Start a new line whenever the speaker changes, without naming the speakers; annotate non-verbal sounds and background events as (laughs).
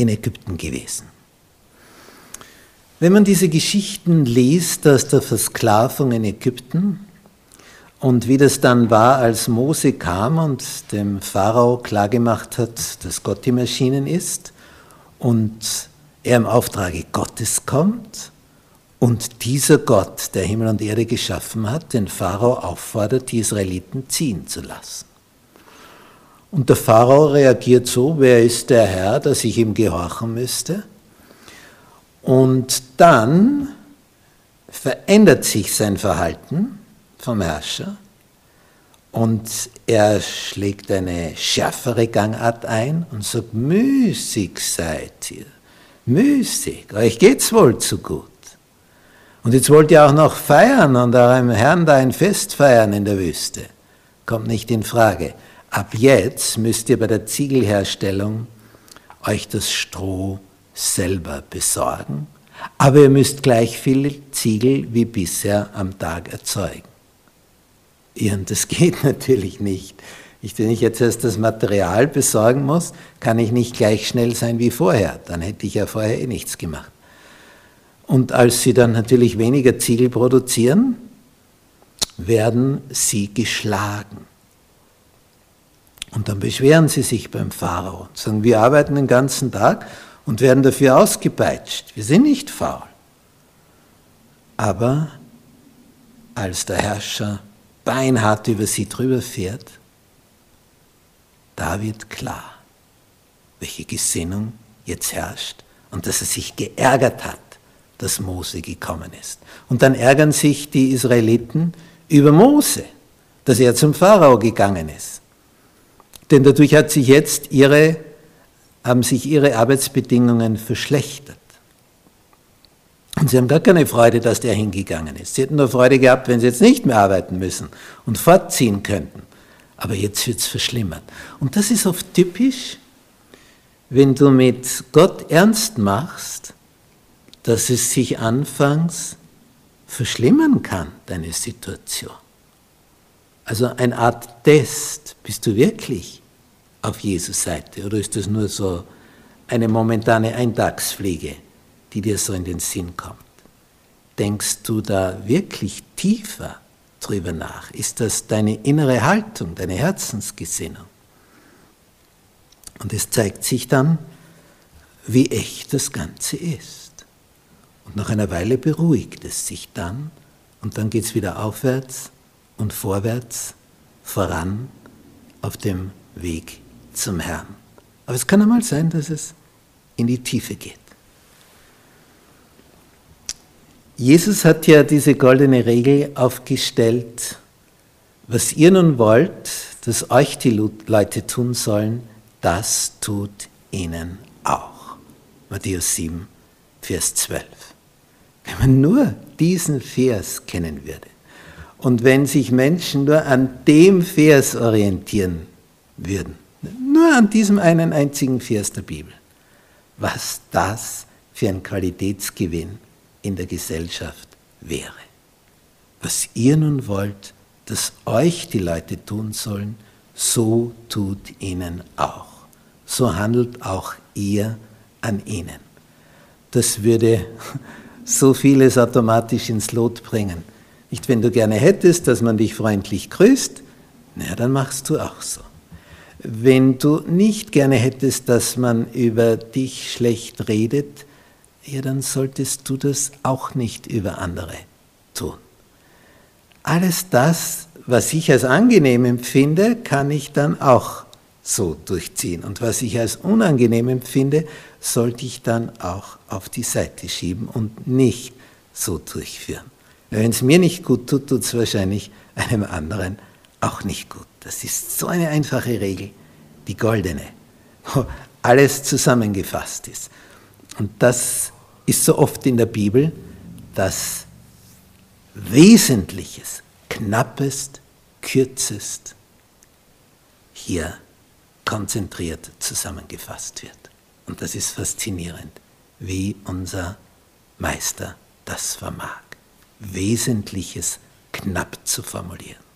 in Ägypten gewesen. Wenn man diese Geschichten liest aus der Versklavung in Ägypten und wie das dann war, als Mose kam und dem Pharao klargemacht hat, dass Gott ihm erschienen ist und er im Auftrage Gottes kommt und dieser Gott, der Himmel und Erde geschaffen hat, den Pharao auffordert, die Israeliten ziehen zu lassen. Und der Pharao reagiert so, wer ist der Herr, dass ich ihm gehorchen müsste? Und dann verändert sich sein Verhalten vom Herrscher und er schlägt eine schärfere Gangart ein und sagt, müßig seid ihr, müßig, euch geht's wohl zu gut. Und jetzt wollt ihr auch noch feiern und eurem Herrn da ein Fest feiern in der Wüste. Kommt nicht in Frage. Ab jetzt müsst ihr bei der Ziegelherstellung euch das Stroh selber besorgen, aber ihr müsst gleich viel Ziegel wie bisher am Tag erzeugen. Ja, und das (laughs) geht natürlich nicht. Ich, wenn ich jetzt erst das Material besorgen muss, kann ich nicht gleich schnell sein wie vorher. Dann hätte ich ja vorher eh nichts gemacht. Und als sie dann natürlich weniger Ziegel produzieren, werden sie geschlagen. Und dann beschweren sie sich beim Pharao und sagen, wir arbeiten den ganzen Tag und werden dafür ausgepeitscht. Wir sind nicht faul. Aber als der Herrscher beinhart über sie drüber fährt, da wird klar, welche Gesinnung jetzt herrscht und dass er sich geärgert hat, dass Mose gekommen ist. Und dann ärgern sich die Israeliten über Mose, dass er zum Pharao gegangen ist. Denn dadurch hat sich jetzt ihre, haben sich ihre Arbeitsbedingungen verschlechtert. Und sie haben gar keine Freude, dass der hingegangen ist. Sie hätten nur Freude gehabt, wenn sie jetzt nicht mehr arbeiten müssen und fortziehen könnten. Aber jetzt wird es verschlimmert. Und das ist oft typisch, wenn du mit Gott ernst machst, dass es sich anfangs verschlimmern kann, deine Situation. Also eine Art Test, bist du wirklich auf Jesus Seite? Oder ist das nur so eine momentane Eintagsfliege, die dir so in den Sinn kommt? Denkst du da wirklich tiefer drüber nach? Ist das deine innere Haltung, deine Herzensgesinnung? Und es zeigt sich dann, wie echt das Ganze ist. Und nach einer Weile beruhigt es sich dann und dann geht es wieder aufwärts und vorwärts, voran auf dem Weg zum Herrn. Aber es kann einmal sein, dass es in die Tiefe geht. Jesus hat ja diese goldene Regel aufgestellt, was ihr nun wollt, dass euch die Leute tun sollen, das tut ihnen auch. Matthäus 7, Vers 12. Wenn man nur diesen Vers kennen würde und wenn sich Menschen nur an dem Vers orientieren würden, nur an diesem einen einzigen Vers der Bibel. Was das für ein Qualitätsgewinn in der Gesellschaft wäre. Was ihr nun wollt, dass euch die Leute tun sollen, so tut ihnen auch. So handelt auch ihr an ihnen. Das würde (laughs) so vieles automatisch ins Lot bringen. Nicht, wenn du gerne hättest, dass man dich freundlich grüßt, na, dann machst du auch so. Wenn du nicht gerne hättest, dass man über dich schlecht redet, ja, dann solltest du das auch nicht über andere tun. Alles das, was ich als angenehm empfinde, kann ich dann auch so durchziehen. Und was ich als unangenehm empfinde, sollte ich dann auch auf die Seite schieben und nicht so durchführen. Wenn es mir nicht gut tut, tut es wahrscheinlich einem anderen auch nicht gut. Das ist so eine einfache Regel, die goldene, wo alles zusammengefasst ist. Und das ist so oft in der Bibel, dass Wesentliches, Knappest, Kürzest hier konzentriert zusammengefasst wird. Und das ist faszinierend, wie unser Meister das vermag, Wesentliches knapp zu formulieren.